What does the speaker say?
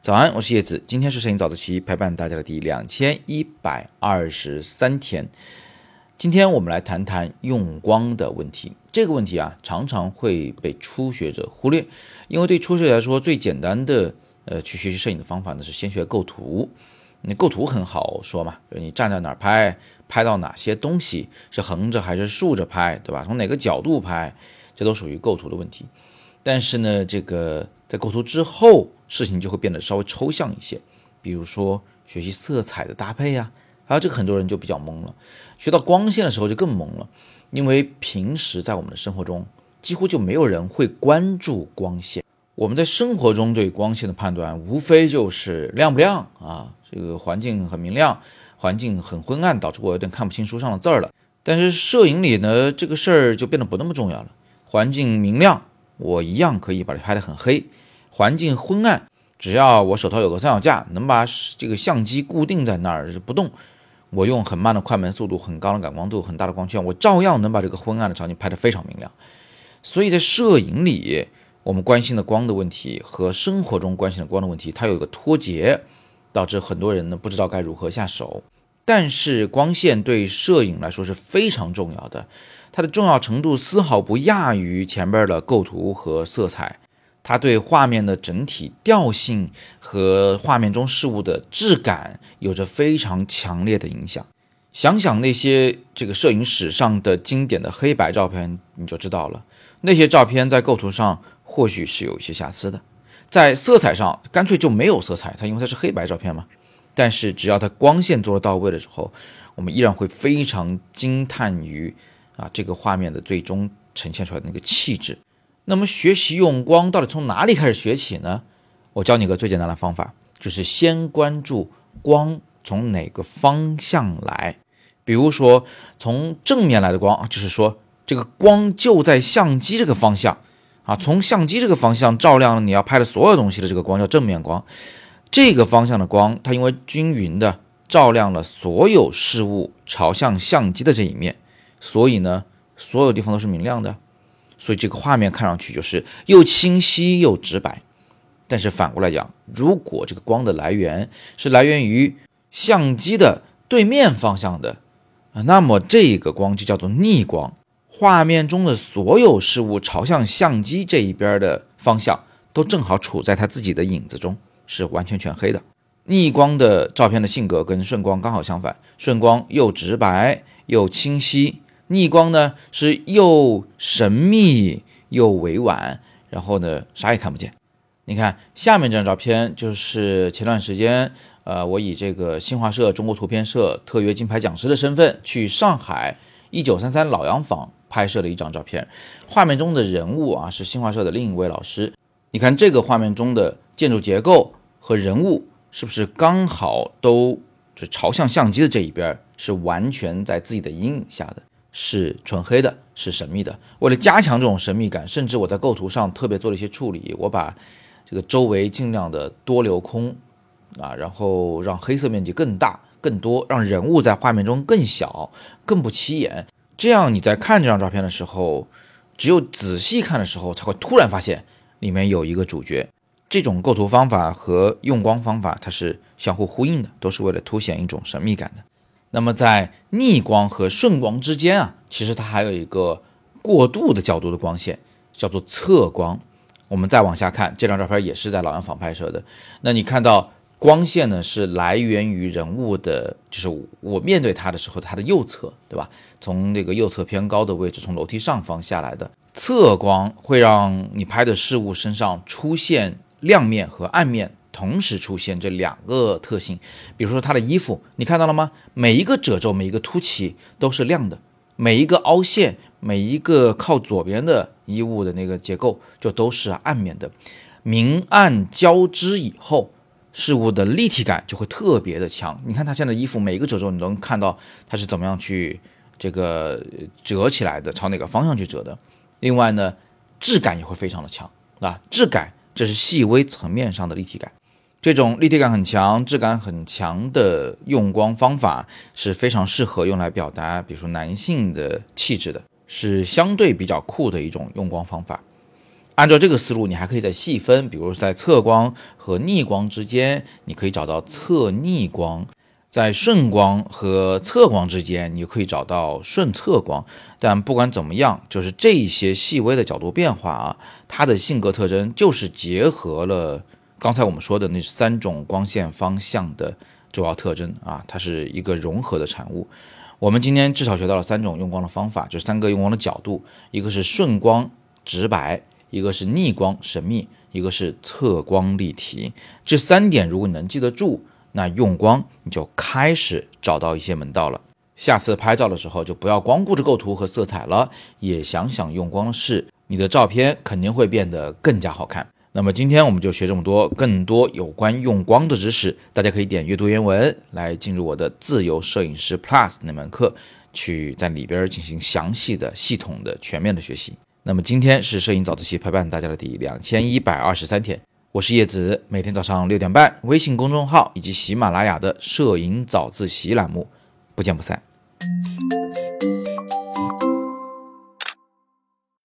早安，我是叶子，今天是摄影早自习陪伴大家的第两千一百二十三天。今天我们来谈谈用光的问题。这个问题啊，常常会被初学者忽略，因为对初学者来说，最简单的呃去学习摄影的方法呢是先学构图。你构图很好说嘛，你站在哪儿拍，拍到哪些东西，是横着还是竖着拍，对吧？从哪个角度拍，这都属于构图的问题。但是呢，这个在构图之后，事情就会变得稍微抽象一些。比如说学习色彩的搭配呀，还有这个很多人就比较懵了。学到光线的时候就更懵了，因为平时在我们的生活中，几乎就没有人会关注光线。我们在生活中对光线的判断，无非就是亮不亮啊，这个环境很明亮，环境很昏暗，导致我有点看不清书上的字儿了。但是摄影里呢，这个事儿就变得不那么重要了。环境明亮。我一样可以把它拍得很黑，环境昏暗，只要我手头有个三脚架，能把这个相机固定在那儿不动，我用很慢的快门速度、很高的感光度、很大的光圈，我照样能把这个昏暗的场景拍得非常明亮。所以在摄影里，我们关心的光的问题和生活中关心的光的问题，它有一个脱节，导致很多人呢不知道该如何下手。但是光线对摄影来说是非常重要的。它的重要程度丝毫不亚于前边的构图和色彩，它对画面的整体调性和画面中事物的质感有着非常强烈的影响。想想那些这个摄影史上的经典的黑白照片，你就知道了。那些照片在构图上或许是有一些瑕疵的，在色彩上干脆就没有色彩，它因为它是黑白照片嘛。但是只要它光线做得到位的时候，我们依然会非常惊叹于。啊，这个画面的最终呈现出来的那个气质。那么学习用光到底从哪里开始学起呢？我教你个最简单的方法，就是先关注光从哪个方向来。比如说从正面来的光，就是说这个光就在相机这个方向啊，从相机这个方向照亮你要拍的所有东西的这个光叫正面光。这个方向的光，它因为均匀的照亮了所有事物朝向相机的这一面。所以呢，所有地方都是明亮的，所以这个画面看上去就是又清晰又直白。但是反过来讲，如果这个光的来源是来源于相机的对面方向的，那么这个光就叫做逆光。画面中的所有事物朝向相机这一边的方向，都正好处在它自己的影子中，是完全全黑的。逆光的照片的性格跟顺光刚好相反，顺光又直白又清晰。逆光呢是又神秘又委婉，然后呢啥也看不见。你看下面这张照片，就是前段时间，呃，我以这个新华社中国图片社特约金牌讲师的身份去上海一九三三老洋房拍摄的一张照片。画面中的人物啊是新华社的另一位老师。你看这个画面中的建筑结构和人物是不是刚好都是朝向相机的这一边，是完全在自己的阴影下的。是纯黑的，是神秘的。为了加强这种神秘感，甚至我在构图上特别做了一些处理，我把这个周围尽量的多留空啊，然后让黑色面积更大、更多，让人物在画面中更小、更不起眼。这样你在看这张照片的时候，只有仔细看的时候，才会突然发现里面有一个主角。这种构图方法和用光方法，它是相互呼应的，都是为了凸显一种神秘感的。那么在逆光和顺光之间啊，其实它还有一个过渡的角度的光线，叫做侧光。我们再往下看，这张照片也是在老洋房拍摄的。那你看到光线呢，是来源于人物的，就是我面对他的时候，他的右侧，对吧？从那个右侧偏高的位置，从楼梯上方下来的侧光，会让你拍的事物身上出现亮面和暗面。同时出现这两个特性，比如说他的衣服，你看到了吗？每一个褶皱，每一个凸起都是亮的；每一个凹陷，每一个靠左边的衣物的那个结构就都是暗面的。明暗交织以后，事物的立体感就会特别的强。你看他现在的衣服，每一个褶皱你都能看到它是怎么样去这个折起来的，朝哪个方向去折的。另外呢，质感也会非常的强啊，质感这是细微层面上的立体感。这种立体感很强、质感很强的用光方法是非常适合用来表达，比如说男性的气质的，是相对比较酷的一种用光方法。按照这个思路，你还可以再细分，比如在侧光和逆光之间，你可以找到侧逆光；在顺光和侧光之间，你可以找到顺侧光。但不管怎么样，就是这些细微的角度变化啊，它的性格特征就是结合了刚才我们说的那三种光线方向的主要特征啊，它是一个融合的产物。我们今天至少学到了三种用光的方法，就三个用光的角度，一个是顺光直白，一个是逆光神秘，一个是侧光立体。这三点如果你能记得住，那用光你就开始找到一些门道了。下次拍照的时候就不要光顾着构图和色彩了，也想想用光的事，你的照片肯定会变得更加好看。那么今天我们就学这么多，更多有关用光的知识，大家可以点阅读原文来进入我的自由摄影师 Plus 那门课，去在里边进行详细的、系统的、全面的学习。那么今天是摄影早自习陪伴大家的第两千一百二十三天，我是叶子，每天早上六点半，微信公众号以及喜马拉雅的摄影早自习栏目，不见不散。